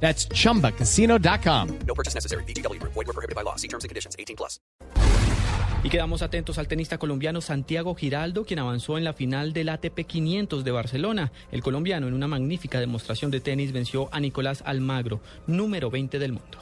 That's chumbacasino.com. No purchase necessary. BGW. Void were prohibited by law. See terms and conditions. 18 plus. Y quedamos atentos al tenista colombiano Santiago Giraldo, quien avanzó en la final del ATP 500 de Barcelona. El colombiano, en una magnífica demostración de tenis, venció a Nicolás Almagro, número 20 del mundo.